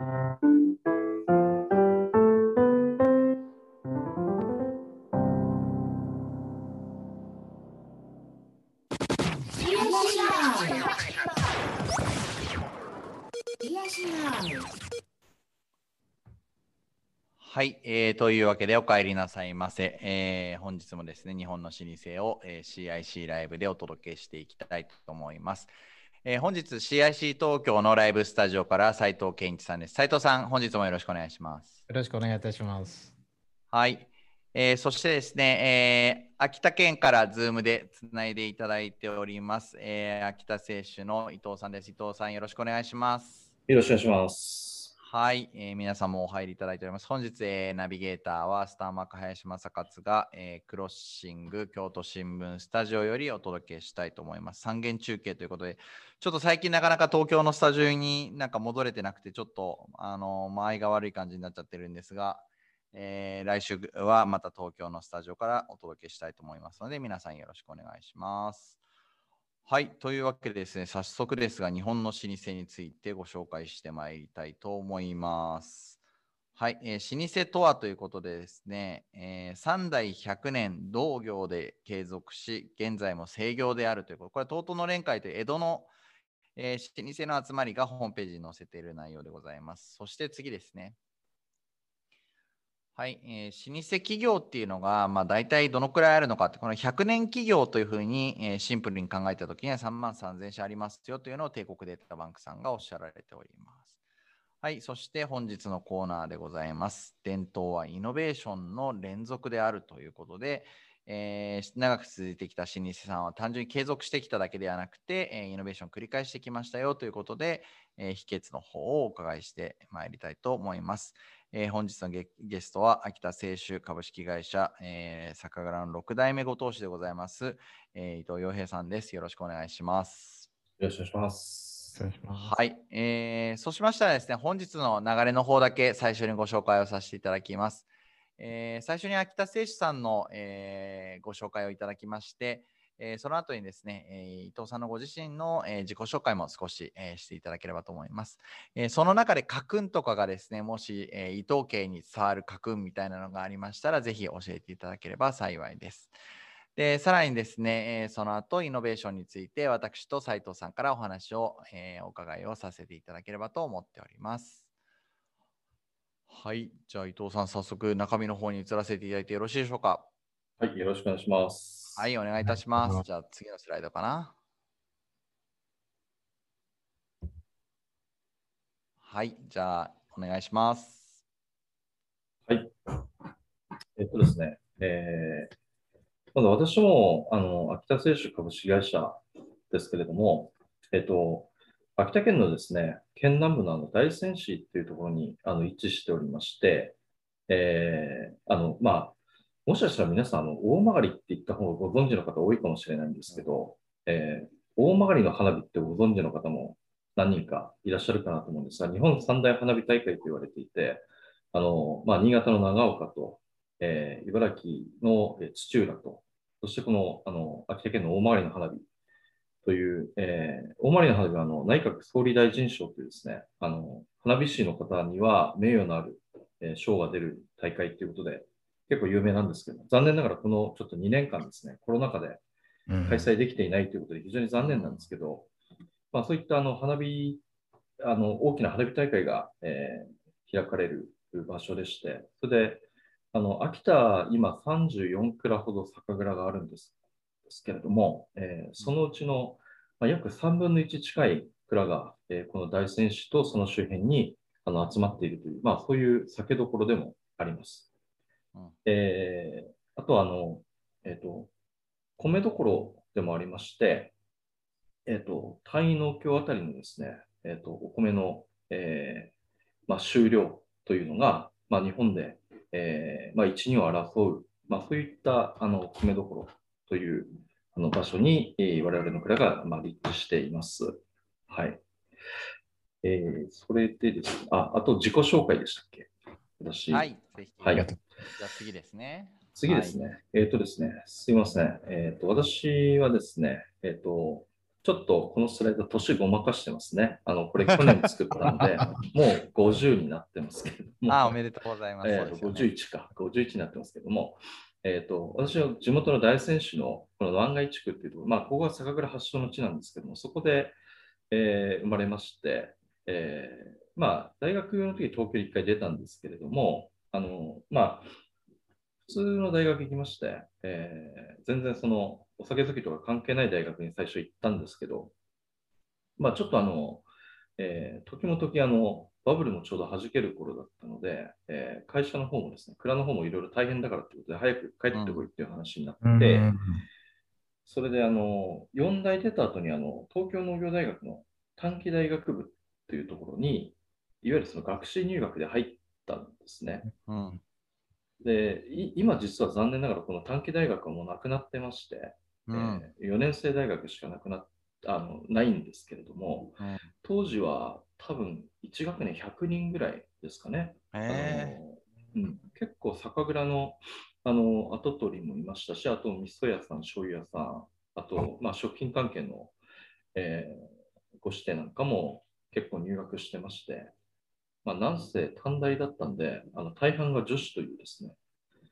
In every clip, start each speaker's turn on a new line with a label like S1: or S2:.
S1: はい、えー、というわけでお帰りなさいませ。えー、本日もですね、日本の老舗を、えー、CIC ライブでお届けしていきたいと思います。えー、本日 CIC 東京のライブスタジオから斉藤健一さんです。斉藤さん、本日もよろしくお願いします。
S2: よろしくお願いいたします。
S1: はい。えー、そしてですね、えー、秋田県からズームでつないでいただいております、えー、秋田清酒の伊藤さんです。伊藤さん、よろしくお願いします。
S3: よろしくお願いします。
S1: はい、えー、皆さんもお入りいただいております。本日、えー、ナビゲーターはスターマーク林正勝が、えー、クロッシング京都新聞スタジオよりお届けしたいと思います。三元中継ということで、ちょっと最近なかなか東京のスタジオになんか戻れてなくて、ちょっとあの間合いが悪い感じになっちゃってるんですが、えー、来週はまた東京のスタジオからお届けしたいと思いますので、皆さんよろしくお願いします。はい、というわけでですね、早速ですが、日本の老舗についてご紹介してまいりたいと思います。はい、えー、老舗とはということでですね、えー、3代100年同業で継続し、現在も制業であるということ、これ、東都の連会という江戸の、えー、老舗の集まりがホームページに載せている内容でございます。そして次ですね。はい、えー、老舗企業っていうのが、まあ、大体どのくらいあるのかって、この100年企業というふうに、えー、シンプルに考えたときには3万3000社ありますよというのを帝国データバンクさんがおっしゃられております。はい、そして本日のコーナーでございます。伝統はイノベーションの連続であるということで、えー、長く続いてきた老舗さんは単純に継続してきただけではなくて、え、イノベーションを繰り返してきましたよということで、えー、秘訣の方をお伺いしてまいりたいと思います。えー、本日のゲストは秋田製酒株式会社、えー、酒蔵の6代目ご当主でございます、えー、伊藤洋平さんです。よろしくお願いします。
S3: よろしくお願いします。
S1: はい、えー、そうしましたらですね、本日の流れの方だけ最初にご紹介をさせていただきます。えー、最初に秋田製酒さんの、えー、ご紹介をいただきまして、えー、その後にですね、えー、伊藤さんのご自身の、えー、自己紹介も少し、えしていただければと思います。えその中で家訓とかがですね、もし、え伊藤家に伝わる家訓みたいなのがありましたら、ぜひ教えていただければ幸いです。でさらにですね、えその後イノベーションについて私と斉藤さんからお話を、えお伺いをさせていただければと思っております。はい、じゃあ伊藤さん、早速中身の方に移らせていただいてよろしいでしょうか？
S3: はい、よろしくお願いします。
S1: はい、お願いいたします。じゃあ次のスライドかな。はい、じゃあお願いします。
S3: はい。えっとですね、えー、まず私もあの秋田製酒株式会社ですけれども、えっと、秋田県のですね、県南部のあの大仙市っていうところにあの位置しておりまして、えー、あの、まあ、もしかしたら皆さん、あの大曲って言った方がご存知の方多いかもしれないんですけど、えー、大曲の花火ってご存知の方も何人かいらっしゃるかなと思うんですが、日本三大花火大会と言われていて、あのまあ、新潟の長岡と、えー、茨城の土浦と、そしてこのあの秋田県の大曲の花火という、えー、大曲の花火はあの内閣総理大臣賞というですね、あの花火師の方には名誉のある、えー、賞が出る大会ということで、結構有名なんですけど、残念ながらこのちょっと2年間ですね、コロナ禍で開催できていないということで非常に残念なんですけど、うん、まあ、そういったあの花火、あの大きな花火大会が、えー、開かれる場所でして、それであの秋田、今34蔵ほど酒蔵があるんですですけれども、えー、そのうちの、まあ、約3分の1近い蔵が、えー、この大仙市とその周辺にあの集まっているという、まあ、そういう酒どころでもあります。えー、あとはあの、えっ、ー、と、米どころでもありまして、えっ、ー、と、単位農協あたりのですね、えっ、と、お米の、えまあ、収量というのが、まあ、日本で、えまあ、1、2を争う、まあ、そういったあの米どころというあの場所に、えー、我々の蔵が、まあ、立地しています。はい。えー、それでですね、あ、あと自己紹介でしたっけ？
S1: 私。はい、ぜひ。
S3: はい。
S1: じゃあ次ですね。
S3: 次ですね。はい、えっ、ー、とですね、すいません。えっ、ー、と、私はですね、えっ、ー、と、ちょっとこのスライド、年ごまかしてますね。あのこれ、去年作ったんで、もう50になってますけれども。
S1: あおめでとうございます。
S3: えーと51か、51になってますけども、えーと、私は地元の大仙市のこの湾岸地区っていうところ、まあ、ここが酒蔵発祥の地なんですけども、そこで、えー生まれまして、えーまあ、大学の時東京に一回出たんですけれども、あのまあ、普通の大学行きまして、えー全然そのお酒好きとか関係ない大学に最初行ったんですけど、まあ、ちょっとあの、えー時も時あの、バブルもちょうど弾ける頃だったので、えー会社の方もですね、蔵の方もいろいろ大変だからということで、早く帰ってこいっていう話になって、
S2: うん。
S3: それであの4大出た後にあの東京農業大学の短期大学部っていうところに、いわゆるその学士入学で入ったんですね。
S1: うん。
S3: で、い今実は残念ながらこの短期大学はもうなくなってまして、
S1: うん。
S3: え4年生大学しかなくなっあのないんですけれども、
S1: うん
S3: 当時は多分1学年100人ぐらいですかね。
S1: え
S3: あのうん、結構酒蔵のあの跡取りもいましたし、あと味噌屋さん、醤油屋さん、あと、まあ、食品関係の、えーご指定なんかも結構入学してまして、まあ、なんせ短大だったんで、あの大半が女子というですね、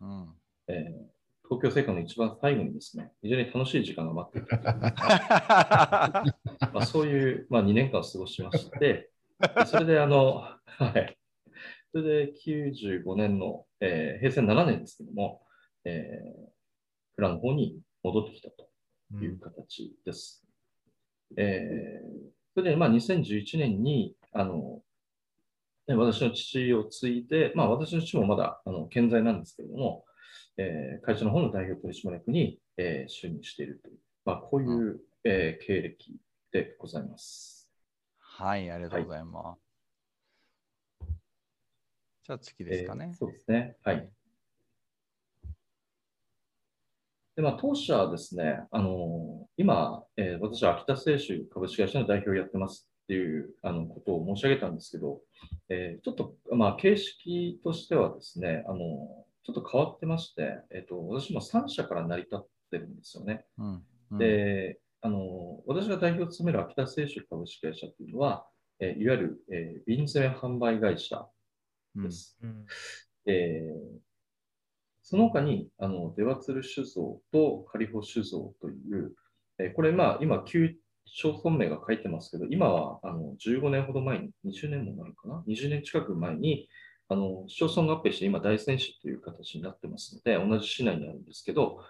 S1: ーうん。
S3: えー東京生活の一番最後にですね、非常に楽しい時間が待っていた まあ、そういう、まあ、2年間を過ごしまして、でそれであの、はい、それで95年の、えー平成7年ですけども、えー、蔵の方に戻ってきたという形です。えーそれで、まあ、2011年にあのね私の父を継いで、まあ、私の父もまだあの健在なんですけれども、えー会社の方の代表取締役に、えー就任しているという、まあ、こういう、えー経歴でございます。
S1: はい、ありがとうございます。じゃあ次ですかね
S3: えー。そうですね。はい。で、まあ、当社はですね、あの今、えー私は秋田製酒株式会社の代表をやってますっていうあのことを申し上げたんですけど、えーちょっと、まあ、形式としてはですね、あのちょっと変わってまして、えっ、と、私も3社から成り立ってるんですよね。
S1: うん。うん、
S3: で、あの私が代表を務める秋田製酒株式会社というのは、えーいわゆる、えー瓶詰め販売会社
S1: うん
S3: です。
S2: うん
S3: えーその他に、あの、出羽鶴酒造と仮穂酒造という、えーこれ、まあ、今、旧町村名が書いてますけど、今は、あの、15年ほど前に、20年もなるかな ?20 年近く前に、あの、市町村合併して、今、大仙市という形になってますので、同じ市内にあるんですけど、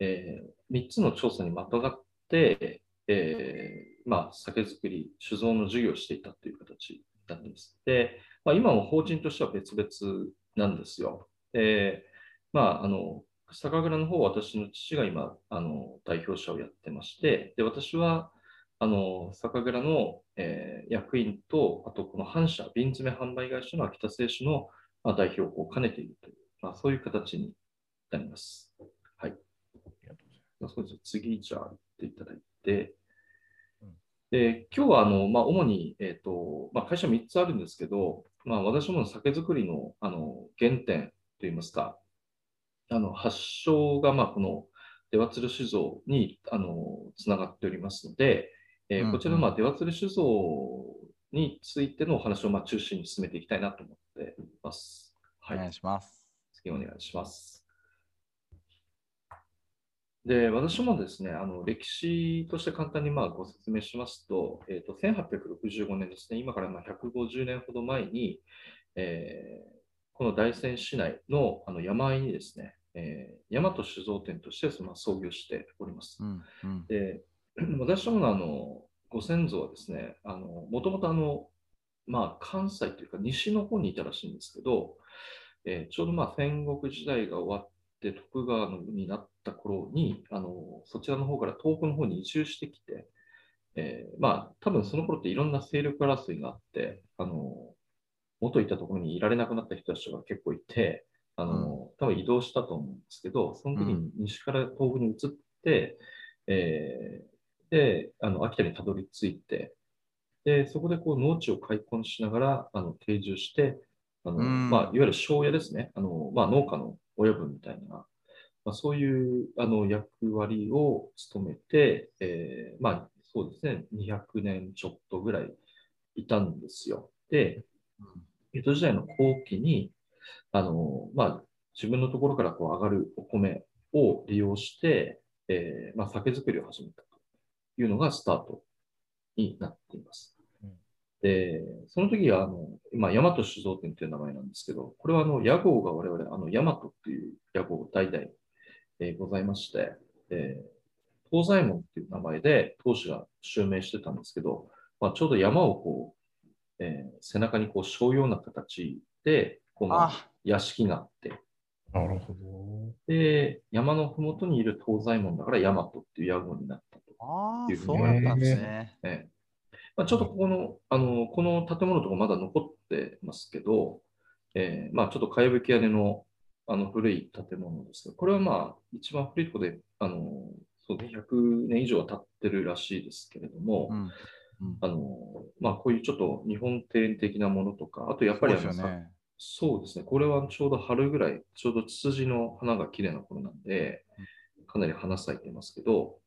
S3: え3つの調査にまたがって、えーまあ、酒造り、酒造の事業をしていたという形なっています。で、まあ、今も法人としては別々なんですよ。えーまあ、あの、酒蔵の方は私の父が今、あの、代表者をやってまして、で、私は、あの、酒蔵の、えー役員と、あとこの反社、瓶詰め販売会社の秋田製酒の、まあ、代表を兼ねているという、まあ、そういう形になります。はい。まあ、そうです次、じゃあ、行っていただいて、で今日はあの、まあ、主に、えーとまあ、会社3つあるんですけど、まあ、私どもの酒造りのあの原点といいますか、あの発祥がまあこの出羽鶴酒造にあのつながっておりますので、えーこちらのまあ出羽鶴酒造についてのお話をまあ中心に進めていきたいなと思っています。はい
S1: お願い、します。
S3: 次お願いします。で、私もですね、あの歴史として簡単にまあご説明しますと、えーと、1865年ですね、今からまあ150年ほど前に、えーこの大仙市内のあの山あいにですね、えー、大和酒造店としてまあ創業しております。
S1: うん。うん。
S3: で、私どものあのご先祖はですね、あのもともとあの、まあ、関西というか西の方にいたらしいんですけど、えーちょうどまあ戦国時代が終わって徳川のになった頃にあのそちらの方から東北の方に移住してきて、えーまあ多分その頃っていろんな勢力争いがあってあの元いたところにいられなくなった人たちが結構いてあの、多分移動したと思うんですけどその時に西から東北に移って、えーであの秋田にたどり着いてでそこでこう農地を開墾しながらあの定住してあの、
S1: うん。
S3: まあ、いわゆる庄屋ですね。あの、まあ、農家の親分みたいな、まあ、そういうあの役割を務めて、えーまあ、そうですね、200年ちょっとぐらいいたんですよ。で、江戸時代の後期に、あの、まあ、自分のところからこう上がるお米を利用して、えーまあ、酒造りを始めたというのがスタートになっています。
S2: うん
S3: で、その時は、あの、まあ、大和酒造店という名前なんですけど、これはあの、屋号が我々、あの、大和という屋号代々、えーございまして、えー東西門っていう名前で当主が襲名してたんですけど、まあ、ちょうど山をこう、えー背中にこう背負うような形で、この
S1: あ、
S3: 屋敷があって、
S2: なるほど。
S3: で、山のふもとにいる東西門だから大和っていう屋号になったと。
S1: ああ、そうだったんですね。
S3: ええまあ、ちょっとここの、あの、この建物とかまだ残ってますけど、えーまあちょっとかやぶき屋根のあの古い建物ですけど、これはまあ一番古いところで、あの、そうね、100年以上は経ってるらしいですけれども、
S1: うん。うん
S3: あの、まあこういうちょっと日本庭園的なものとか、あとやっぱりあのさ
S1: そうですよね。
S3: そうですね。これはちょうど春ぐらい、ちょうどツツジの花が綺麗な頃なんで、かなり花咲いてますけど、で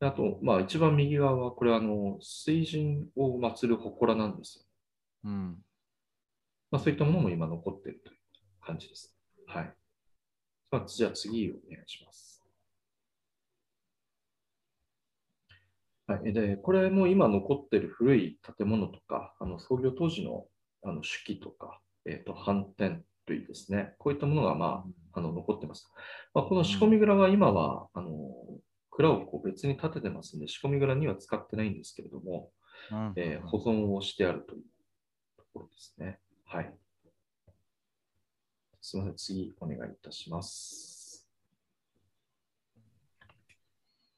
S3: あと、まあ一番右側は、これはあの、水神を祀る祠なんですよ。
S1: うん。
S3: まあそういったものも今残っているという感じです。はい。まあ、じゃあ次お願いします。はい。で、これも今残っている古い建物とか、あの創業当時のあの手記とか、えっ、と、反転類ですね。こういったものが、まあ、あの残ってます。まあ、この仕込み蔵は今は、あの、蔵をこう別に建ててますんで、仕込み蔵には使ってないんですけれども、
S1: うん
S3: えー保存をしてあるというところですね。はい。すみません、次お願いいたします。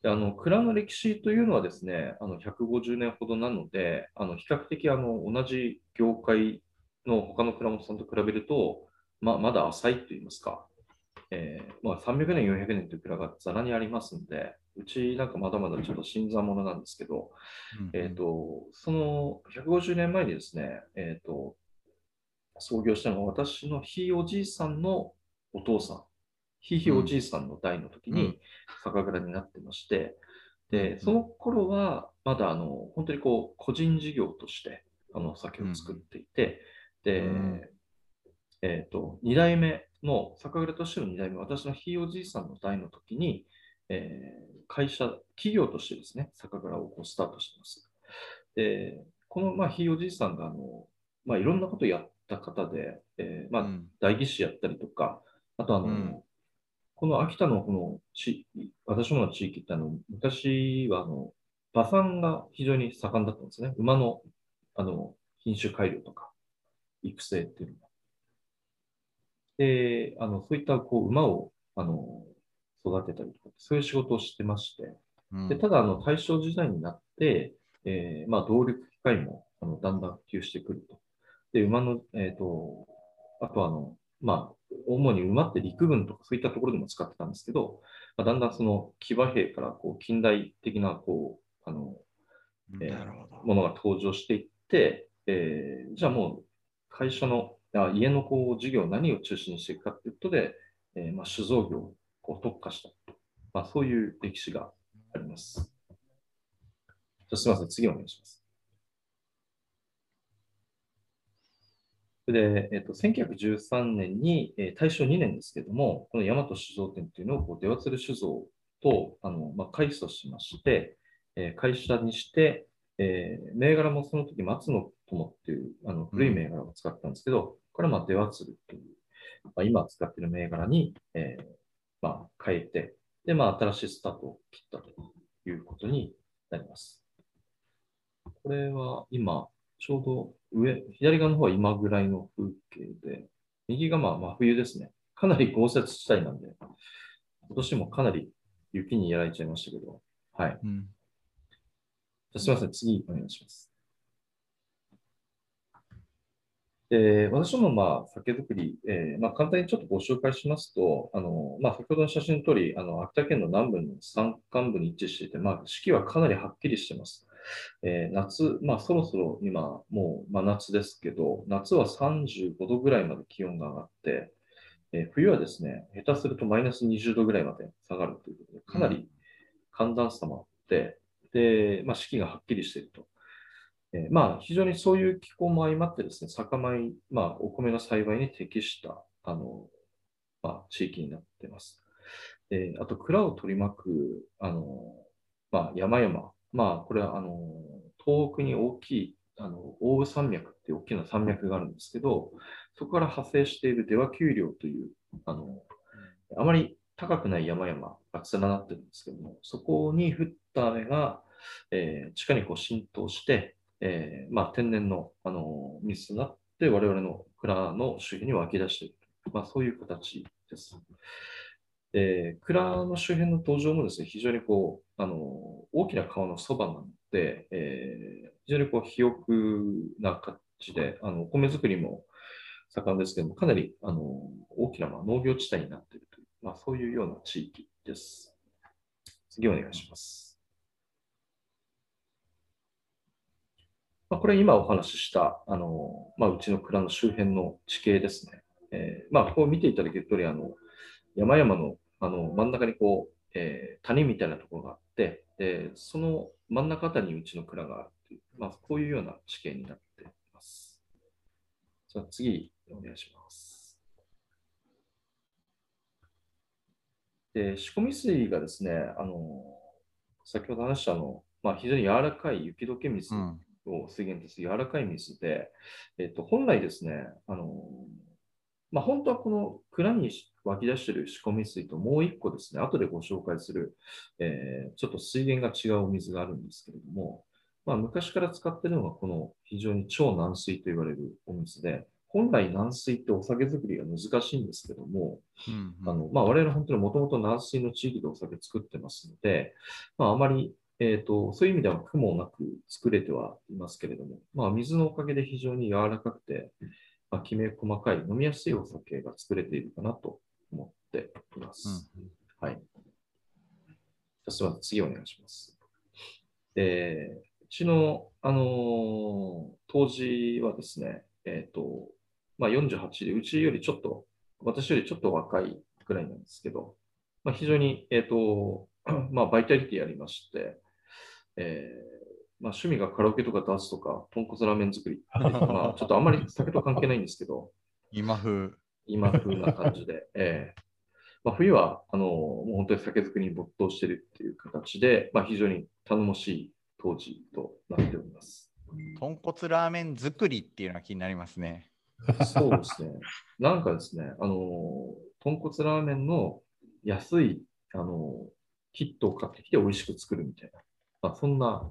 S3: であの蔵の歴史というのはですね、あの150年ほどなので、あの比較的あの同じ業界の他の蔵元さんと比べると、ままだ浅いといいますか、えーまあ、300年、400年という蔵がざらにありますんで、うちなんかまだまだちょっと新参者なんですけど、
S1: うん。
S3: えっ、と、その150年前にですね、えっ、と、創業したのは私のひいおじいさんのお父さん、ひいひいおじいさんの代の時
S1: うん。
S3: に酒蔵になってまして、で、
S1: うん。
S3: その頃はまだあの、本当にこう、個人事業として、あの、酒を作っていて、で、
S1: うん。
S3: えっ、と、二代目の、酒蔵としての二代目、私のひいおじいさんの代の時に、えー会社、企業としてですね、酒蔵をこうスタートしてます。で、この、まあ、ひいおじいさんが、あの、まあ、いろんなことをやった方で、えーまあ、
S1: うん
S3: 代議士やったりとか、あとあの、
S1: うん
S3: この秋田のこの地、私どもの地域ってあの、昔はあの、馬産が非常に盛んだったんですね。馬の、あの、品種改良とか、育成っていうのが。で、あの、そういったこう、馬を、あの、育てたりとか、そういう仕事をしてまして、
S1: うん
S3: でただ、あの、大正時代になって、えーまあ、動力機械も、あの、だんだん普及してくると。で、馬の、えっ、と、あとあの、まあ、主に馬って陸軍とかそういったところでも使ってたんですけど、まあ、だんだんその騎馬兵からこう近代的なこう、あの、えー。ものが登場していって、えーじゃあもう会社の、あ家のこう事業を何を中心にしていくかということで、えーまあ、酒造業をこう特化した、まあ、そういう歴史があります。じゃすみません、次お願いします。で、えっと、1913年に、えー大正2年ですけれども、この大和酒造店というのをこう出渡る酒造とあの、まあ、改組しまして、えー会社にして、えー銘柄もその時松の友っていうあの古い銘柄を使ったんですけど、これはまあ出渡るという、まあ、今使っている銘柄に、えーまあ、変えて、で、まあ、新しいスタートを切ったということになります。これは今、ちょうど上、左側の方は今ぐらいの風景で、右がまあ真冬ですね。かなり豪雪地帯なんで、今年もかなり雪にやられちゃいましたけど、はい。
S1: うん
S3: じゃあすみません、次お願いします。で私もまあ酒造り、えーまあ、簡単にちょっとご紹介しますと、あのまあ、先ほどの写真の通り、あの秋田県の南部の山間部に位置していて、まあ、四季はかなりはっきりしています。えー夏、まあ、そろそろ今、もう真夏ですけど、夏は35度ぐらいまで気温が上がって、え冬はですね、下手するとマイナス20度ぐらいまで下がるということで、かなり寒暖差もあって、で、まあ、四季がはっきりしていると。えまあ、非常にそういう気候も相まってですね、酒米、まあ、お米の栽培に適した、あの、まあ、地域になっています。で、あと、蔵を取り巻く、あの、まあ、山々。まあ、これは、あの、東北に大きい、あの、奥羽山脈っていう大きな山脈があるんですけど、そこから派生している出羽丘陵という、あの、あまり高くない山々が連なってるんですけども、そこに降った雨が、えー地下にこう浸透して、えーまあ、天然の、あの水となって、我々の蔵の周辺に湧き出している、まあ、そういう形です。えー蔵の周辺の土壌もですね、非常にこう、あの大きな川のそばなので、えー非常にこう肥沃な感じで、あのお米作りも盛んですけども、かなりあの大きなまあ農業地帯になっているという、まあ、そういうような地域です。次お願いします。まあ、これ今お話しした、あのまあ、うちの蔵の周辺の地形ですね。えーまあ、ここを見ていただけるとおり、あの山々のあの真ん中にこう、えー谷みたいなところがあって、でその真ん中あたりにうちの蔵があるという、まあ、こういうような地形になっています。じゃあ次、お願いします。で、仕込み水がですね、あの先ほど話したあの、まあ、非常に柔らかい雪解け水。を水源とする柔らかい水で、えっと、本来ですね、あのまあ、本当はこの蔵に湧き出している仕込み水ともう一個ですね、後でご紹介する、えーちょっと水源が違うお水があるんですけれども、まあ、昔から使っているのがこの非常に超軟水と言われるお水で、本来軟水ってお酒作りが難しいんですけども、
S1: うん。
S3: あのまあ、我々本当にもともと軟水の地域でお酒作ってますので、まあ、あまり、えー、とそういう意味では苦もなく作れてはいますけれども、まあ、水のおかげで非常に柔らかくて、まあ、きめ細かい飲みやすいお酒が作れているかなと思っています。はい。じゃあ次お願いします。で、うちの、あのー当時はですね、えっ、と、まあ、48で、うちよりちょっと、私よりちょっと若いくらいなんですけど、まあ、非常に、えっ、と、まあ、バイタリティありまして、えーまあ、趣味がカラオケとかダンスとか、豚骨ラーメン作り まあ、ちょっとあんまり酒と関係ないんですけど、
S1: 今風。
S3: 今風な感じで、ええまあ、冬はあのもう本当に酒造りに没頭しているっていう形で、まあ、非常に頼もしい当時となっております。
S1: 豚骨ラーメン作りっていうのが気になりますね。
S3: そうですね。なんかですね、あの豚骨ラーメンの安いあのキットを買ってきて美味しく作るみたいな、まあ、そんな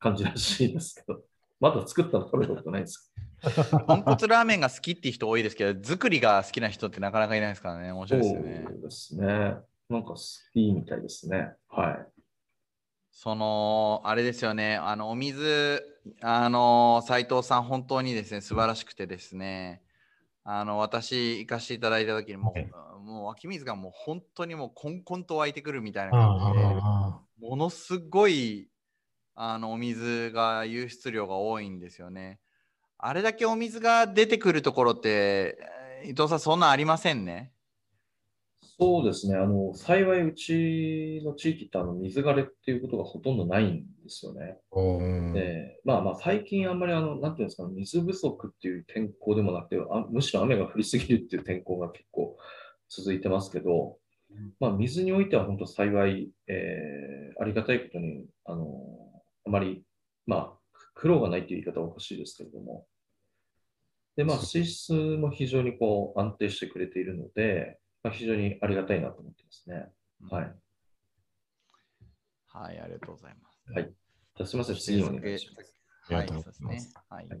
S3: 感じらしいですけど、まだ作ったの食べたことないです。
S1: 豚骨ラーメンが好きっていう人多いですけど、作りが好きな人ってなかなかいないですからね。面白いですよね。
S3: そうですね。なんか好きみたいですね。はい。
S1: その、あれですよね、あの、お水、あの、斉藤さん、本当にですね、素晴らしくてですね、あの、私、行かせていただいた時にも
S2: はい、
S1: もう湧き水がもう本当にもうコンコンと湧いてくるみたいな
S2: あ
S1: 感じで、
S2: あ
S1: ものすごい、あの、お水が、湧出量が多いんですよね。あれだけお水が出てくるところって、えー伊藤さん、そんなんありませんね。
S3: そうですね。あの、幸い、うちの地域ってあの水枯れっていうことがほとんどないんですよね。
S2: うん
S3: で、まあまあ、最近あんまりあの、なんていうんですか、水不足っていう天候でもなくて、あむしろ雨が降りすぎるっていう天候が結構続いてますけど、まあ、水においては本当幸い、えーありがたいことに、あの、あまり、まあ、苦労がないという言い方はおかしいですけれども、で、まあ、水質も非常にこう安定してくれているので、まあ、非常にありがたいなと思ってますね。はい。
S1: はい、ありがとうございます。
S3: はい。じゃあすみません、次お願いします。
S1: はい、
S2: ありがとう
S1: そう
S2: ございます
S1: ですね。はい。
S3: はい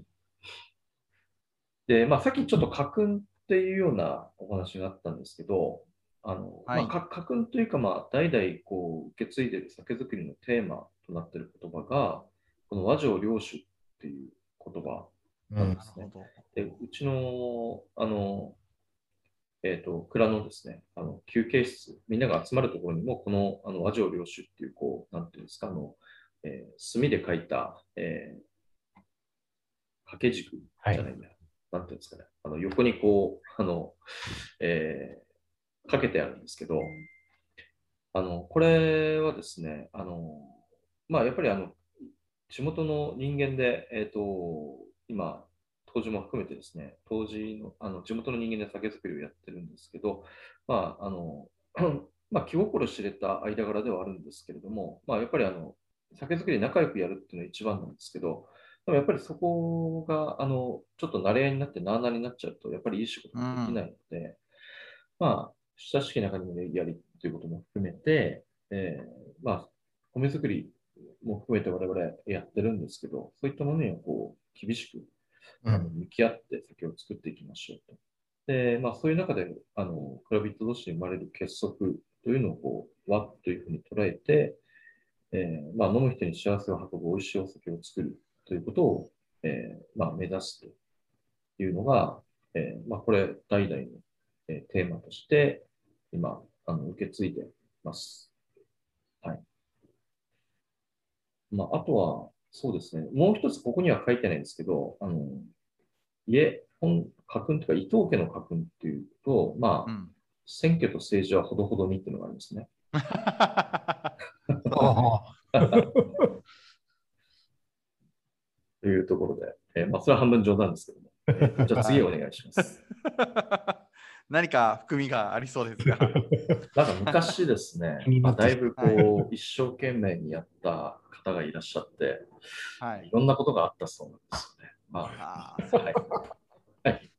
S3: で、まあ、さっきちょっと家訓っていうようなお話があったんですけど、あの、
S1: はい
S3: まあ、か家訓というか、まあ、代々こう受け継いでいる酒造りのテーマとなっている言葉が、この和上領主っていう言葉
S2: うん
S3: なんですね。
S1: なるほど。
S3: で、うちの、あの、えっ、と、蔵のですね、あの、休憩室、みんなが集まるところにも、この、あの、和上領主っていう、こう、なんていうんですか、あの、えー墨で書いた、えー掛け軸じゃないんだ、なんていうんですかね、あの、横にこう、あの、えーかけてあるんですけど、あの、これはですね、あの、まあ、やっぱりあの地元の人間で、えっ、と、今、当時も含めてですね、当時のあの地元の人間で酒造りをやってるんですけど、まあ、あの、まあ、気心知れた間柄ではあるんですけれども、まあ、やっぱりあの酒造りで仲良くやるっていうのが一番なんですけど、でもやっぱりそこが、あの、ちょっと慣れ合いになってなあなあになっちゃうと、やっぱりいい仕事ができないので、まあ、親しき中にもやりということも含めて、えーまあ、米作りも含めて我々やってるんですけど、そういったものにはこう厳しくあの向き合って酒を作っていきましょうと。で、まあ、そういう中で、あの、クラビット同士に生まれる結束というのを、こう、和というふうに捉えて、えーまあ、飲む人に幸せを運ぶ美味しいお酒を作るということを、えーまあ、目指すというのが、えーまあ、これ、代々の、えーテーマとして、今、あの受け継いでます。はい。まあ、あとは、そうですね、もう一つここには書いてないんですけど、あの、家、本、家訓とか、伊藤家の家訓っていうと、まあ、
S1: うん。
S3: 選挙と政治はほどほどにっていうのがありますね。というところで、えーまあ、それは半分冗談ですけども。えーじゃあ次お願いします。
S1: 何か含みがありそうですが。
S3: なんか昔ですねまあ、だいぶこう、一生懸命にやった方がいらっしゃって、
S1: はいい。
S3: ろんなことがあったそうなんですよね。まあ、
S1: あー
S3: はい、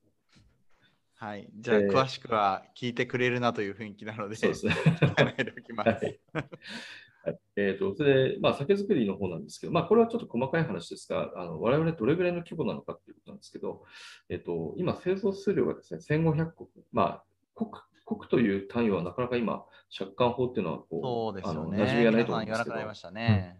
S1: はい。じゃあ、
S3: えー
S1: 詳しくは聞いてくれるなという雰囲気なので、
S3: そうですね。
S1: 考えておきます。
S3: はい。はいえー、とそれで、まあ、酒造りの方なんですけど、まあ、これはちょっと細かい話ですが、あの我々どれぐらいの規模なのかっていうことなんですけど、えー、と今、製造数量がですね、1500国、まあ、国国という単位はなかなか今、借款法っていうのはこう
S1: そうね。
S3: あの馴染みがないと思うん
S1: 皆
S3: ですけど
S1: なま、ね。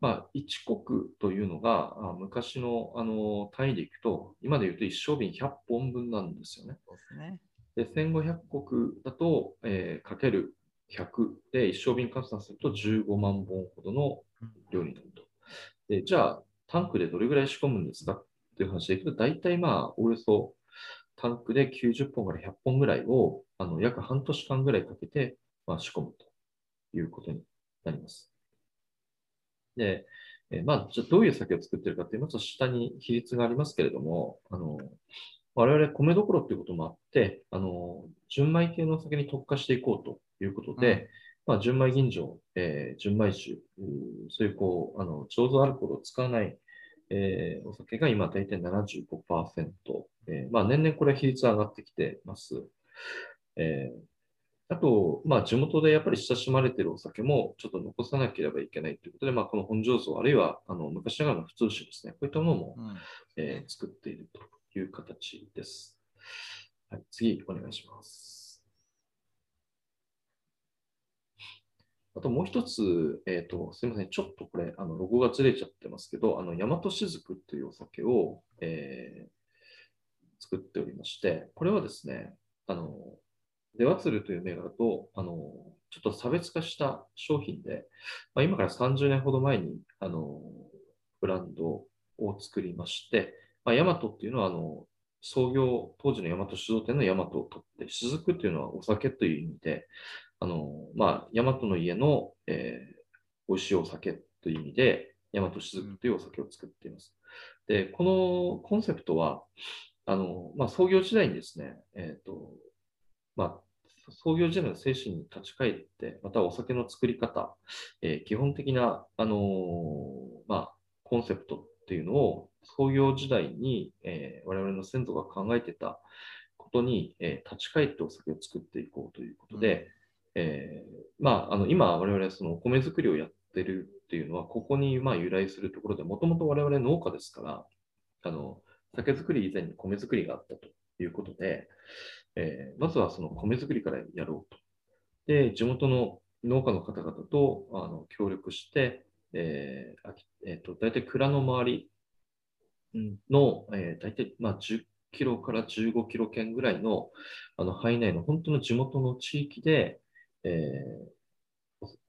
S3: まあ、1国というのがあ昔のあの単位でいくと、今で言うと一升瓶100本分なんですよね。
S1: そうですね。
S3: で、1500国だと、えーかける100で一升瓶換算すると15万本ほどの量になると。で、じゃあ、タンクでどれぐらい仕込むんですか？っていう話でいくと、大体まあ、おおよそタンクで90本から100本ぐらいを、あの約半年間ぐらいかけて、まあ、仕込むということになります。で、えまあ、じゃあどういう酒を作ってるかっていうと、下に比率がありますけれども、あの、我々米どころっていうこともあって、あの、純米系のお酒に特化していこうということで、まあ、純米吟醸、えー純米酒、そういうこう、あの、醸造アルコールを使わない、えーお酒が今大体75%、えーまあ、年々これ比率上がってきてます。えーあと、まあ、地元でやっぱり親しまれているお酒もちょっと残さなければいけないということで、まあ、この本醸造、あるいはあの昔ながらの普通酒ですね、こういったものも、
S1: うん
S3: えー作っているという形です。はい、次、お願いします。あともう一つ、えっ、と、すみません、ちょっとこれ、あの、ロゴがずれちゃってますけど、あの、大和しずくというお酒を、えー作っておりまして、これはですね、あの、デワツルという銘柄と、あの、ちょっと差別化した商品で、まあ、今から30年ほど前に、あの、ブランドを作りまして、まあ、ヤマトっていうのは、あの、創業、当時の大和酒造店のヤマトを取って、雫っていうのはお酒という意味で、あの、まあ、大和の家の、えー美味しいお酒という意味で、大和雫というお酒を作っています。で、このコンセプトは、あの、まあ、創業時代にですね、えっ、と、まあ、創業時代の精神に立ち返って、またお酒の作り方、えー基本的な、あのまあ、コンセプトっていうのを創業時代に、えー我々の先祖が考えてたことに、えー立ち返ってお酒を作っていこうということで、えーまあ、あの今我々はその米作りをやってるっていうのは、ここにまあ由来するところで、もともと我々農家ですから、あの酒造り以前に米作りがあったということで、えーまずはその米作りからやろうと。で、地元の農家の方々とあの協力して、えーえーと大体蔵の周りの、えー大体まあ10キロから15キロ圏ぐらいのあの範囲内の本当の地元の地域で、えー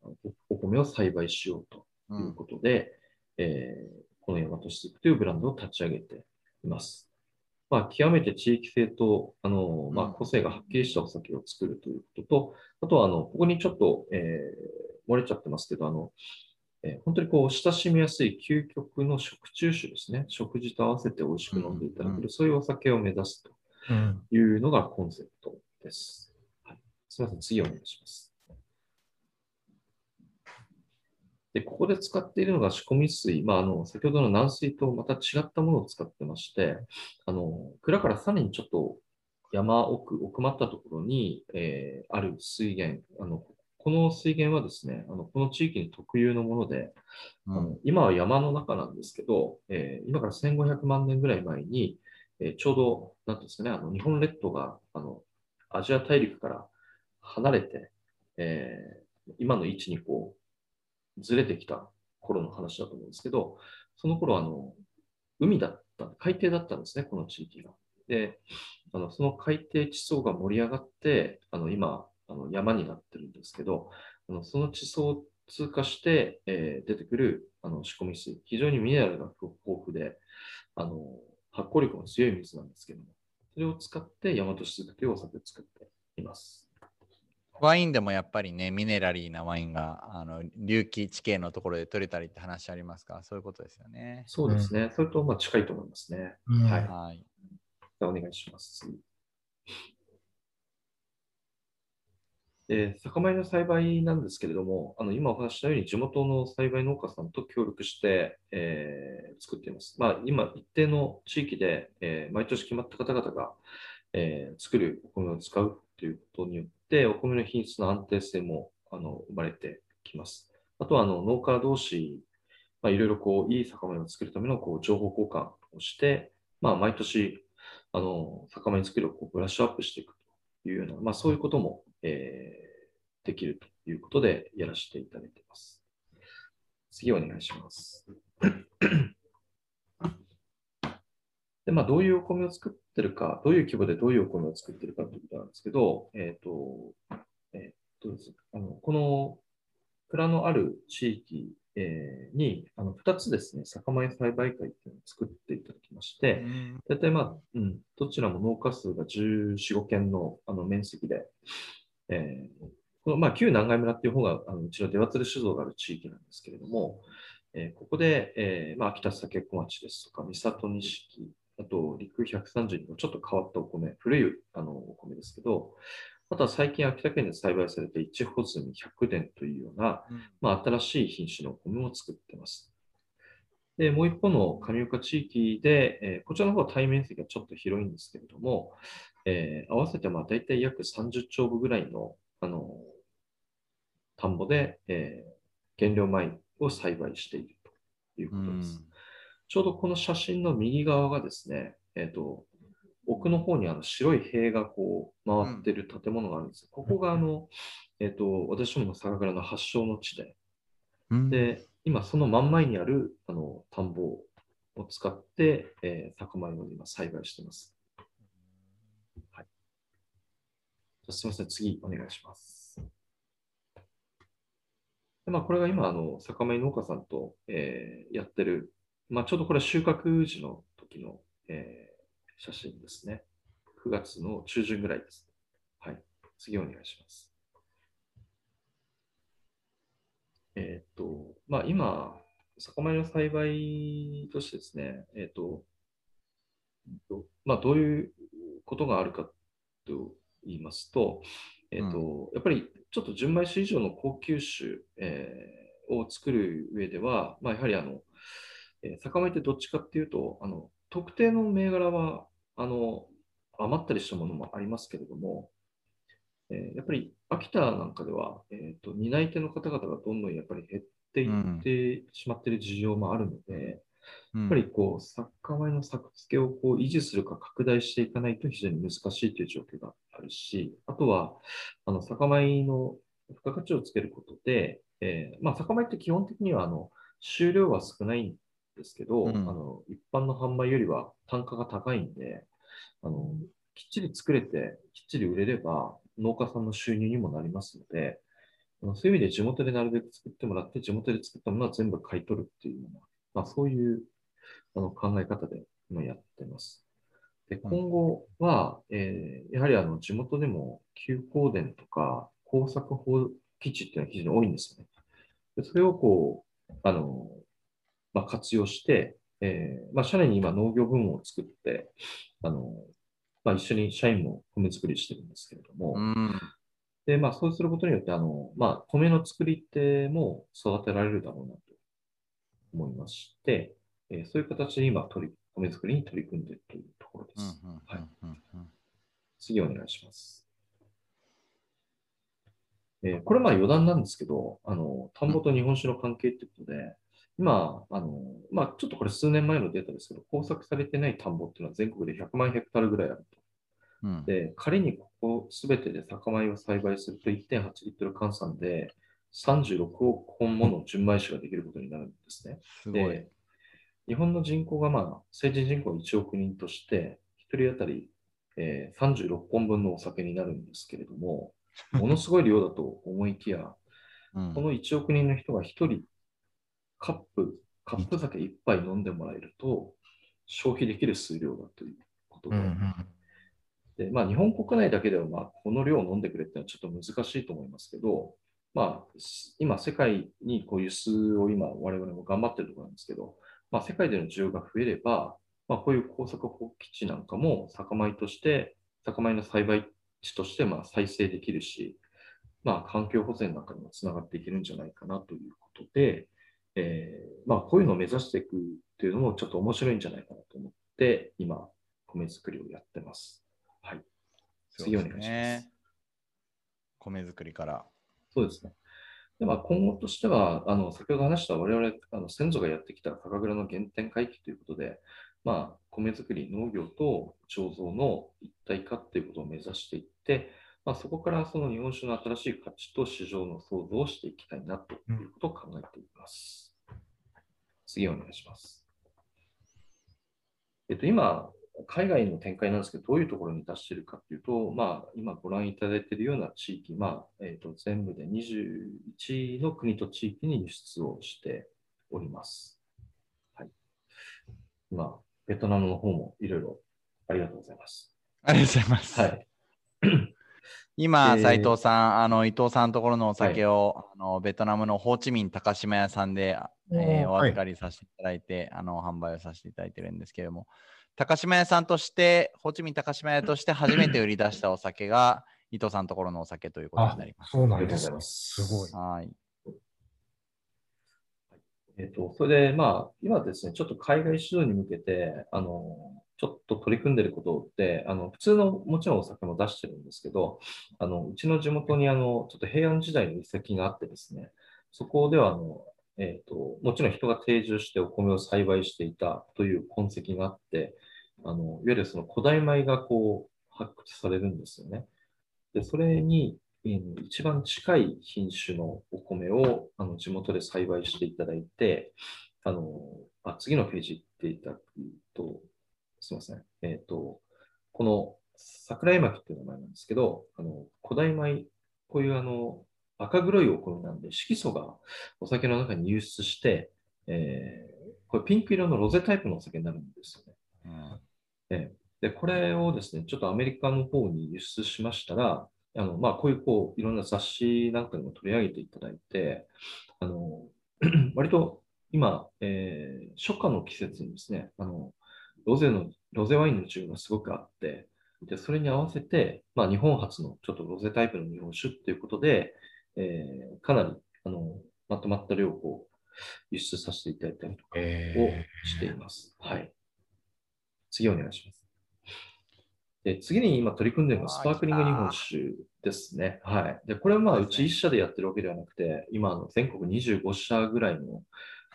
S3: おお米を栽培しようというんことで、えーこの大和しずくというブランドを立ち上げています。まあ、極めて地域性と、あのまあ、
S1: うん
S3: 個性がはっきりしたお酒を作るということと、あとはあのここにちょっと、えー漏れちゃってますけど、あのえー本当にこう親しみやすい究極の食中酒ですね。食事と合わせて美味しく飲んでいただける、
S1: うんうん
S3: そういうお酒を目指すと
S2: うん。
S3: いうのがコンセプトです。はい、すみません、次お願いします。で、ここで使っているのが仕込み水。まあ、あの、先ほどの軟水とまた違ったものを使ってまして、あの、蔵からさらにちょっと山奥、奥まったところに、えーある水源、あの、この水源はですね、あの、この地域に特有のもので、あの今は山の中なんですけど、えー今から1500万年ぐらい前に、えーちょうど、なんですかね、あの日本列島があのアジア大陸から離れて、えー今の位置にこうずれてきた頃の話だと思うんですけど、その頃あの海だった、海底だったんですね、この地域が。で、あのその海底地層が盛り上がって、あの今あの山になってるんですけど、あのその地層を通過して、えー出てくるあの仕込み水、非常にミネラルが豊富で、あの発酵力の強い水なんですけども、それを使って大和しというお酒を作っています。
S1: ワインでもやっぱりね、ミネラリーなワインがあの隆起地形のところで取れたりって話ありますか？ら、そういうことですよね。
S3: そうですね。それとまあ近いと思いますね。
S2: うん
S3: はい
S1: はい。
S3: じゃあお願いします。次えー酒米の栽培なんですけれども、あの今お話ししたように地元の栽培農家さんと協力して、えー作っています。まあ、今、一定の地域で、えー毎年決まった方々が、えー作るお米を使うということによって、お米の品質の安定性もあの生まれてきます。あとはあの農家同士、まあ、いろいろこういい酒米を作るためのこう情報交換をして、まあ、毎年あの酒米作りをこうブラッシュアップしていくというような、まあ、そういうことも、えーできるということでやらせていただいています。次お願いします。で、まあ、どういうお米を作ってるか、どういう規模でどういうお米を作ってるかということなんですけど、えっ、と、えっ、とですねあの、この蔵のある地域、えーに、あの、2つですね、酒米栽培会っていうのを作っていただきまして、
S1: うん。
S3: 大体まあ、うん、どちらも農家数が14、5軒のあの面積で、えーこのまあ、旧南海村っていう方があのうちの出祭酒造がある地域なんですけれども、えーここで、えーまあ、秋田酒小町ですとか、三郷錦、あと陸132のちょっと変わったお米、古いあのお米ですけど、あとは最近秋田県で栽培されて一穂積み100年というような、まあ、新しい品種のお米を作ってます。で、もう一方の上岡地域で、えーこちらの方は対面積がちょっと広いんですけれども、えー合わせてまあ大体約30丁分ぐらいの、あの田んぼで、えー原料米を栽培しているということです。ちょうどこの写真の右側がですね、えっ、と、奥の方にあの白い塀がこう回ってる建物があるんです。ここがあの、えっ、と、私どもの酒蔵の発祥の地で、
S1: うん
S3: で、今その真ん前にあるあの田んぼを使って、えー、酒米を今栽培しています。はい。じゃあすみません、次お願いします。でまあ、これが今、あの酒米農家さんと、えーやってる、まあ、ちょうどこれは収穫時の時の、えー写真ですね。9月の中旬ぐらいです。はい。次お願いします。えーっと、まあ今、酒米の栽培としてですね、えーっと、うんとまあどういうことがあるかと言いますと、えーっと、やっぱりちょっと純米酒以上の高級酒、えーを作る上では、まあやはりあの、えー酒米ってどっちかっていうと、あの、特定の銘柄は、あの、余ったりしたものもありますけれども、えーやっぱり秋田なんかでは、えー、と担い手の方々がどんどんやっぱり減っていってしまっている事情もあるので、
S1: や
S3: やっぱりこう、酒米の作付けをこう維持するか拡大していかないと非常に難しいという状況があるし、あとは、あの、酒米の付加価値をつけることで、えーまあ、酒米って基本的には、あの、収量は少ないんですけど、
S1: うん
S3: あの、一般の販売よりは単価が高いんで、あの、きっちり作れて、きっちり売れれば、農家さんの収入にもなりますので、そういう意味で地元でなるべく作ってもらって、地元で作ったものは全部買い取るっていうような、まあ、そういうあの考え方で今やってます。で
S1: うん
S3: 今後は、えーやはりあの地元でも休耕田とか工作放基地っていうのは非常に多いんですよね。でそれをこあの、まあ、活用して、えーまあ、社内に今農業部門を作って、あの、まあ、一緒に社員も米作りしてるんですけれども、
S1: うん。
S3: で、まあ、そうすることによって、あの、まあ、米の作り手も育てられるだろうなと思いまして、えーそういう形で今、取り、米作りに取り組んでいるというところで
S1: うん
S3: す。次お願いします。えーこれまあ余談なんですけど、あの、田んぼと日本酒の関係ということで、今、あの、まあちょっとこれ数年前のデータですけど、耕作されてない田んぼっていうのは全国で100万ヘクタールぐらいあると。
S1: うん
S3: で、仮にここすべてで酒米を栽培すると1.8リットル換算で36億本もの純米酒ができることになるんですね。
S1: す。
S3: で、日本の人口がまあ、成人人口1億人として、1人当たり、えー36本分のお酒になるんですけれども、ものすごい量だと思いきや、
S1: うん
S3: この1億人の人が1人、カップ、カップ酒1杯飲んでもらえると、消費できる数量だということで、
S2: うんうん。
S3: で、まあ、日本国内だけでは、まあ、この量を飲んでくれってのはちょっと難しいと思いますけど、まあ、す今、世界にこう輸出を今、我々も頑張ってるところなんですけど、まあ、世界での需要が増えれば、まあ、こういう耕作放棄地なんかも酒米として、酒米の栽培地としてまあ再生できるし、まあ、環境保全なんかにもつながっていけるんじゃないかなということで、えーまあ、こういうのを目指していくっていうのもちょっと面白いんじゃないかなと思って、今、米作りをやってます。はい。次お願いします。
S1: ね米作りから。
S3: そうですね。でまあ、今後としては、あの先ほど話した我々あの先祖がやってきた酒蔵の原点回帰ということで、まあ、米作り、農業と醸造の一体化ということを目指していって、まあ、そこからその日本酒の新しい価値と市場の創造をしていきたいなということを考えています。次お願いします。えっと、今、海外の展開なんですけど、どういうところに出しているかというと、まあ、今ご覧いただいているような地域、まあえっと全部で21の国と地域に輸出をしております。はい、今、ベトナムの方もいろいろありがとうございます。
S1: ありがとうございます。
S3: はい。
S1: 今、
S3: えー
S1: 斉藤さん、あの伊藤さんのところのお酒を、あのベトナムのホーチミン高島屋さんで、えー
S2: お
S1: 預かりさせていただいて、あの販売をさせていただいてるんですけれども、高島屋さんとして、ホーチミン高島屋として初めて売り出したお酒が、伊藤さんのところのお酒ということ
S2: あ
S1: になります。
S2: そうなんですね。
S3: す
S2: ごい。
S1: はい。
S3: えっと、それで、まあ、今ですね、ちょっと海外市場に向けて、あの、ちょっと取り組んでることって、あの、普通のもちろんお酒も出してるんですけど、あの、うちの地元に、あの、ちょっと平安時代の遺跡があってですね、そこでは、あの、えっと、もちろん人が定住してお米を栽培していたという痕跡があって、あの、いわゆるその古代米がこう、発掘されるんですよね。で、それに、一番近い品種のお米をあの地元で栽培していただいて、あのあ次のページ行っていただくと、すみません。えっ、と、この桜井巻っていう名前なんですけど、あの古代米、こういうあの赤黒いお米なんで、色素がお酒の中に流出して、えーこれピンク色のロゼタイプのお酒になるんですよね。
S1: うん
S3: ええで、これをですね、ちょっとアメリカの方に輸出しましたら、あの、まあ、こういう、こう、いろんな雑誌なんかにも取り上げていただいて、あの、割と今、えー初夏の季節にですね、あの、ロゼの、ロゼワインの需要がすごくあって、で、それに合わせて、まあ、日本初のちょっとロゼタイプの日本酒っていうことで、えーかなり、あの、まとまった量を輸出させていただいたりとかを
S2: え
S3: しています。はい。次お願いします。で次に今取り組んでいるのはスパークリング日本酒ですね。はい。で、これはまあうち1社でやってるわけではなくて、今あの全国25社ぐらいの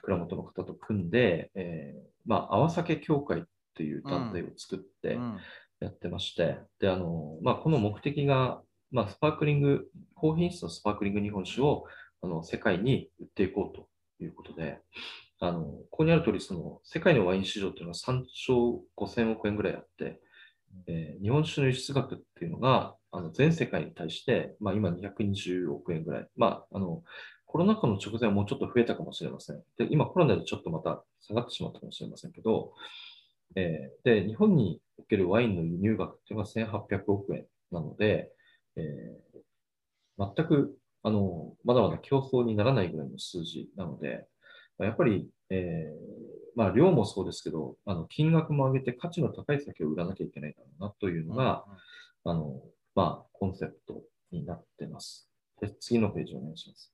S3: 蔵元の方と組んで、えーまあ、泡酒協会っていう団体を作って
S1: うん
S3: やってまして、で、あの、まあ、この目的が、まあ、スパークリング、高品質のスパークリング日本酒をあの世界に売っていこうということで、あの、ここにある通り、その、世界のワイン市場っていうのは3兆5000億円ぐらいあって、えー日本酒の輸出額っていうのが、あの全世界に対して、まあ、今220億円ぐらい。まあ、あの、コロナ禍の直前はもうちょっと増えたかもしれません。で、今コロナでちょっとまた下がってしまったかもしれませんけど、えーで、日本におけるワインの輸入額っていうのが1800億円なので、えー全く、あの、まだまだ競争にならないぐらいの数字なので、やっぱり、えーまあ、量もそうですけど、あの金額も上げて価値の高い酒を売らなきゃいけないだろうなというのが、あのまあ、コンセプトになってます。で次のページお願いします。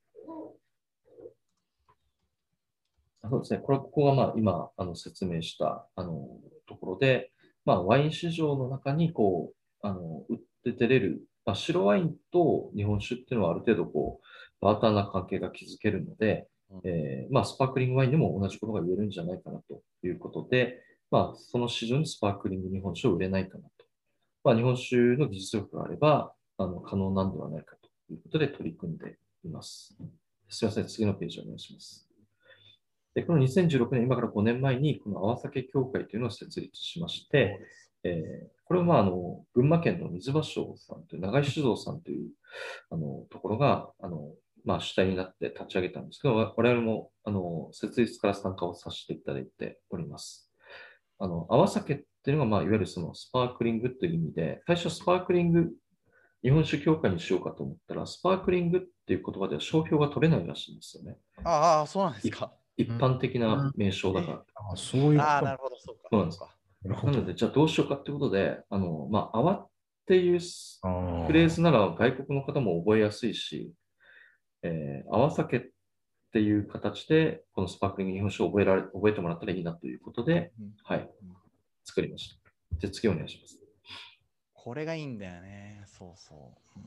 S3: そうですね、これここがまあ今あの説明したあのところで、まあ、ワイン市場の中にこうあの売って出れる、まあ、白ワインと日本酒っていうのはある程度こうバーターな関係が築けるので、えー、まあ、スパークリングワインでも同じことが言えるんじゃないかなということで、まあ、その市場にスパークリング日本酒を売れないかなと。まあ、日本酒の技術力があればあの可能なんではないかということで取り組んでいます。すみません、次のページお願いします。でこの2016年、今から5年前に、この泡酒協会というのを設立しまして、えー、これは、まあ、あの群馬県の水場省さんという、長井酒造さんというあのところがあのまあ、主体になって立ち上げたんですけど、我々もあの設立から参加をさせていただいております。あの泡酒っていうのが、まあ、いわゆるそのスパークリングという意味で、最初スパークリング、日本酒協会にしようかと思ったら、スパークリングっていう言葉では商標が取れないらしいんですよね。
S1: ああ、そうなんですか。
S3: 一般的な名称だから。うん、
S2: あそういう
S1: ああ、なるほど、そうか。そうなんですか。
S3: なので、じゃあどうしようかってことで、あの、まあ、泡っていうフレーズなら外国の方も覚えやすいし、えー、泡酒っていう形で、このスパークリング日本酒を覚えられ覚えてもらったらいいなということで、うん、はい、作りました。じゃ次お願いします。
S1: これがいいんだよね。そうそう。うん、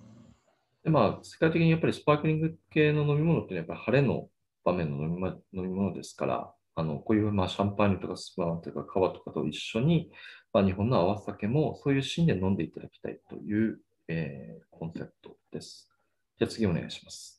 S3: でまあ、世界的にやっぱりスパークリング系の飲み物っていうのはやっぱり晴れの場面の飲み,、ま、飲み物ですから、あのこういうまあシャンパーニュとかスパーとか川とかと一緒に、まあ、日本の泡酒もそういうシーンで飲んでいただきたいという、えー、コンセプトです。じゃあ次お願いします。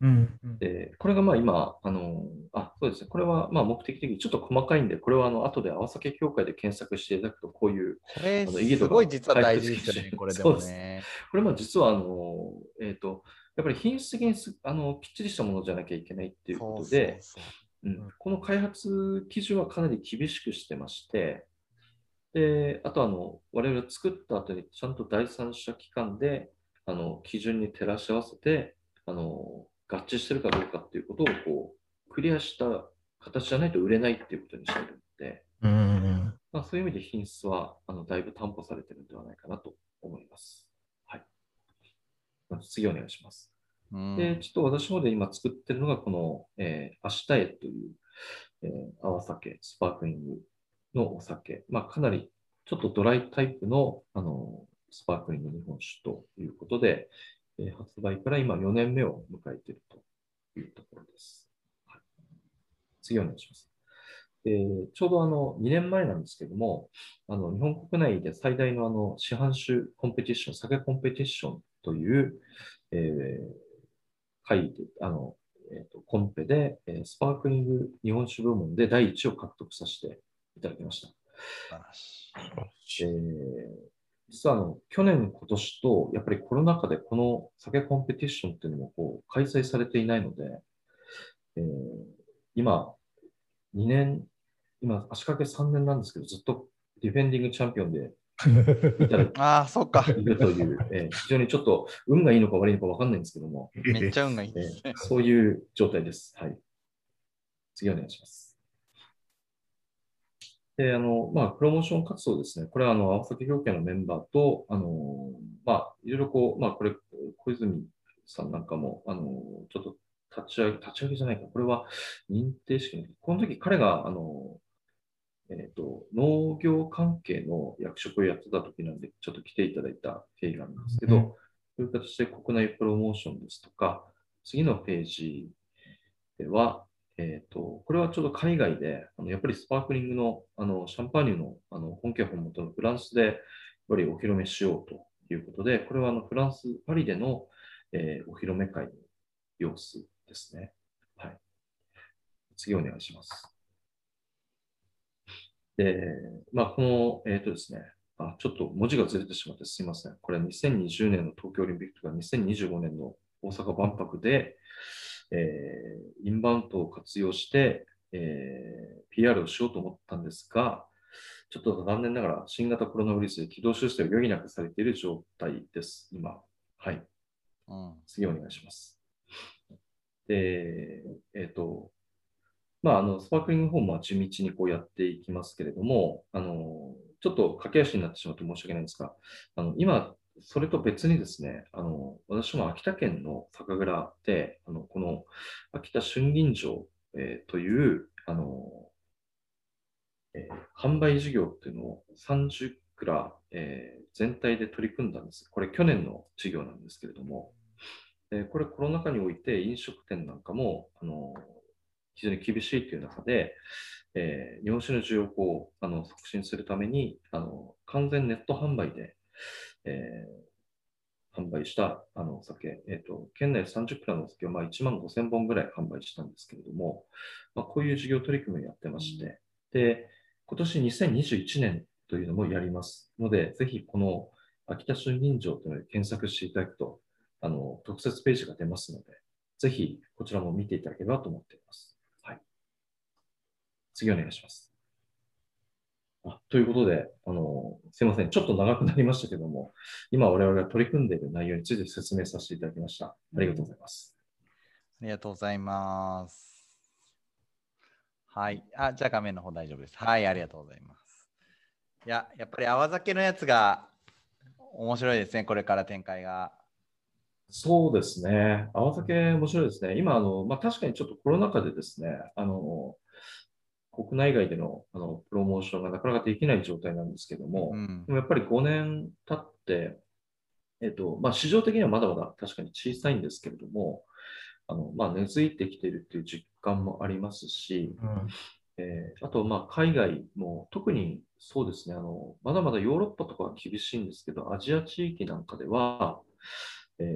S2: うん
S3: でこれがまあ今、あのあそうですね、これはまあ目的的にちょっと細かいんで、これはあの後で合わせ協会で検索していただくと、こういう、
S1: これすごい実は大事ですよね、これでもね。
S3: これも実はあの、えーと、やっぱり品質的にあのきっちりしたものじゃなきゃいけないっていうことで、この開発基準はかなり厳しくしてまして、であとあの、我々作った後にちゃんと第三者機関であの基準に照らし合わせて、あの合致してるかどうかっていうことをこうクリアした形じゃないと売れないっていうことにしてるので、
S2: うん
S3: まあ、そういう意味で品質はあのだいぶ担保されてるんではないかなと思います。はい。次お願いします。で、ちょっと私の方で今作ってるのが、この、えー、明日へという、えー、泡酒、スパークリングのお酒。まあ、かなりちょっとドライタイプの、あの、スパークリング日本酒ということで、え発売から今4年目を迎えているというところです。はい、次お願いします。えー、ちょうどあの2年前なんですけども、あの日本国内で最大のあの市販酒コンペティション、酒コンペティションという、えー、会で、あの、えーと、コンペで、えー、スパークリング日本酒部門で第1位を獲得させていただきました。えー実はあの去年、今年とやっぱりコロナ禍でこの酒コンペティションっていうのもこう開催されていないので、えー、今、2年、今、足掛け3年なんですけど、ずっとディフェンディングチャンピオンでいただい
S1: あそうか
S3: いるという、えー、非常にちょっと運がいいのか悪いのか分かんないんですけども、
S1: めっちゃ運がいいで
S3: す、ね、えー、そういう状態です。はい。次お願いします。で、あの、まあ、プロモーション活動ですね。これは、あの、青崎業界のメンバーと、あの、まあ、いろいろこう、まあ、これ、小泉さんなんかも、あの、ちょっと立ち上げ、立ち上げじゃないか。これは認定式この時彼が、あの、えっ、ー、と、農業関係の役職をやってた時なんで、ちょっと来ていただいた経緯があるんですけど、うん、そういう形で国内プロモーションですとか、次のページでは、えーと、これはちょうど海外で、あのやっぱりスパークリングのあのシャンパーニュのあの本家本元のフランスでやっぱりお披露目しようということで、これはあのフランス、パリでの、えー、お披露目会の様子ですね。はい、次お願いします。で、まあ、この、えっ、ー、とですね、あ、ちょっと文字がずれてしまってすみません。これ2020年の東京オリンピックとか2025年の大阪万博で、えー、インバウンドを活用して、えー、PR をしようと思ったんですが、ちょっと残念ながら新型コロナウイルスで軌道修正を余儀なくされている状態です、今。はい。
S1: うん。
S3: 次お願いします。で、えっ、と、まあ、あの、スパークリングホームは地道にこうやっていきますけれども、あの、ちょっと駆け足になってしまって申し訳ないんですが、あの、今、それと別にですね、あの、私も秋田県の酒蔵で、あの、この秋田春銀城、えーという、あの、えー販売事業っていうのを30蔵、えー全体で取り組んだんです。これ去年の事業なんですけれども、えこれコロナ禍において飲食店なんかも、あの非常に厳しいという中で、え日本酒の需要をあの促進するためにあの完全ネット販売で、えー販売したあのお酒、えーと、県内30蔵のお酒をまあ1万5000本ぐらい販売したんですけれども、まあ、こういう事業取り組みをやってまして、で、今年2021年というのもやりますので、ぜひこの秋田春銀城というので検索していただくと、あの特設ページが出ますので、ぜひこちらも見ていただければと思っています。はい。次お願いします。あということで、あの、すいません。ちょっと長くなりましたけども、今我々が取り組んでいる内容について説明させていただきました。ありがとうございます。
S1: ありがとうございます。はい。あ、じゃあ画面の方大丈夫です。はい、ありがとうございます。いや、やっぱり泡酒のやつが面白いですね、これから展開が。
S3: そうですね。泡酒面白いですね。今、あの、まあ、確かにちょっとコロナ禍でですね、あの、国内外でのあのプロモーションがなかなかできない状態なんですけども、
S1: うん
S3: で。もやっぱり5年経って、えっと、まあ、市場的にはまだまだ確かに小さいんですけれども、あの、まあ、根付いてきているっていう実感もありますし、
S2: うん
S3: えーあと、まあ、海外も、特にそうですね、あの、まだまだヨーロッパとかは厳しいんですけど、アジア地域なんかでは、えー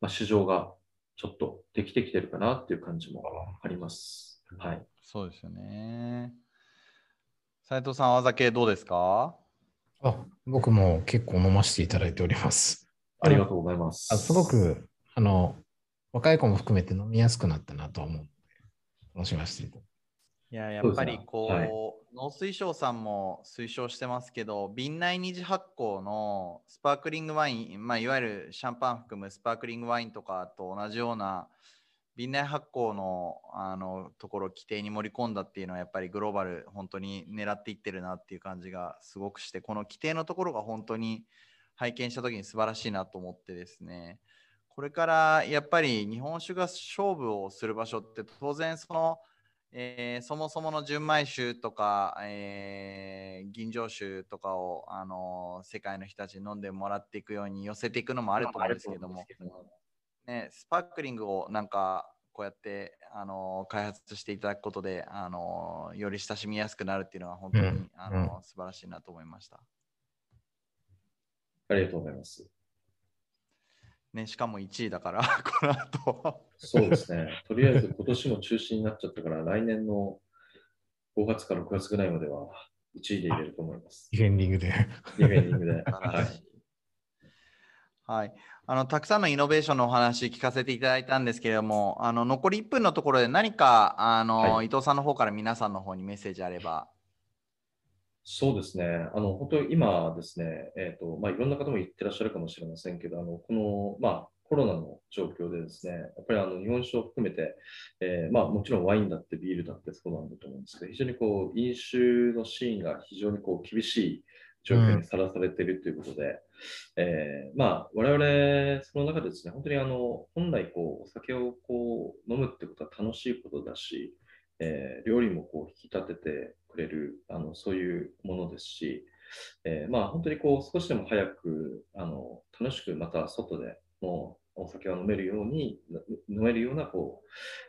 S3: まあ、市場がちょっとできてきてるかなっていう感じもあります。はい。
S1: そうですよね。斉藤さん、泡酒どうですか？
S2: あ僕も結構飲ませていただいております。
S3: ありがとうございます。
S2: あすごく、あの、若い子も含めて飲みやすくなったなと思うので、楽しませていただい
S1: や、やっぱりこう、
S3: はい
S1: 農水省さんも推奨してますけど、瓶内二次発酵のスパークリングワイン、まあ、いわゆるシャンパン含むスパークリングワインとかと同じような瓶内発酵のあのところ規定に盛り込んだっていうのはやっぱりグローバル本当に狙っていってるなっていう感じがすごくしてこの規定のところが本当に拝見した時に素晴らしいなと思ってですね。これからやっぱり日本酒が勝負をする場所って当然そのえーそもそもの純米酒とか、えー吟醸酒とかを、あの世界の人たちに飲んでもらっていくように寄せていくのもあると思うんですけども、ね、スパークリングをなんかこうやって、あのー開発していただくことで、あのーより親しみやすくなるっていうのは本当に、
S2: うん
S1: あのー素晴らしいなと思いました。
S3: ありがとうございます。
S1: ね、しかも1位だから、この後。
S3: そうですね。とりあえず今年も中止になっちゃったから、来年の5月から6月ぐらいまでは1位で入れると思います。
S2: ディフェンディングで。
S3: ディフェンディングで。は。い。
S1: はい、あのたくさんのイノベーションのお話聞かせていただいたんですけれども、あの残り1分のところで何かあの、
S3: はい
S1: 伊藤さんの方から皆さんの方にメッセージあれば。
S3: そうですね。あの、本当に今ですね、えっ、と、まあ、いろんな方も言ってらっしゃるかもしれませんけど、あの、この、まあ、コロナの状況でですね、やっぱりあの日本酒を含めて、えーまあ、もちろんワインだってビールだってそうなんだと思うんですけど、非常にこう、飲酒のシーンが非常にこう、厳しい状況にさらされているということで、えーまあ、我々、その中でですね、本当にあの、本来こう、お酒をこう、飲むってことは楽しいことだし、えー料理もこう引き立ててくれるあのそういうものですし、えーまあ、本当にこう少しでも早くあの楽しくまた外でもうお酒を飲めるように飲めるようなこ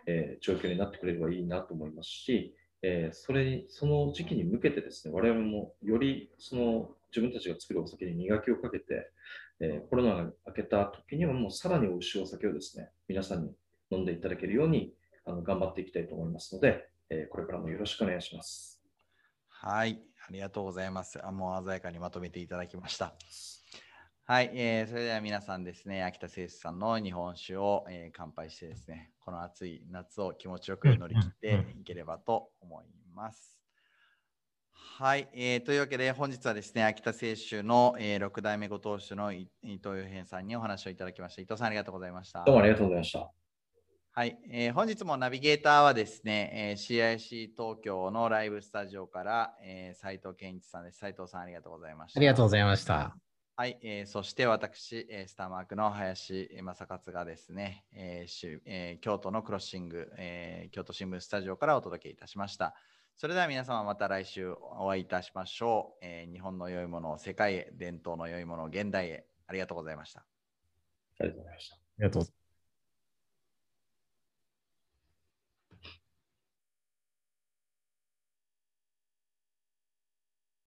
S3: う、えー状況になってくれればいいなと思いますし、えーそれにその時期に向けてですね我々もよりその自分たちが作るお酒に磨きをかけて、えーコロナが明けた時にはもうさらに美味しいお酒をですね皆さんに飲んでいただけるようにあの頑張っていきたいと思いますので、えーこれからもよろしくお願いします。
S1: はい、ありがとうございます。あもう鮮やかにまとめていただきました。はい、えーそれでは皆さんですね、秋田製酒さんの日本酒を、えー乾杯してですね、この暑い夏を気持ちよく乗り切っていければと思います。はい、えーというわけで本日はですね、秋田製酒の、えー6代目ご当主のい伊藤洋平さんにお話をいただきました。伊藤さんありがとうございました。
S3: どうもありがとうございました。
S1: はい、えー本日もナビゲーターはですね、えー CIC 東京のライブスタジオから、えー、斉藤健一さんです。斉藤さんありがとうございました。
S2: ありがとうございました。
S1: はい、えーそして私、えースターマークの林正勝がですね、えーしえー京都のクロッシング、えー京都新聞スタジオからお届けいたしました。それでは皆様また来週お会いいたしましょう。えー日本の良いものを世界へ、伝統の良いものを現代へ。ありがとうございました。
S3: ありがとうございました。
S2: ありがとう。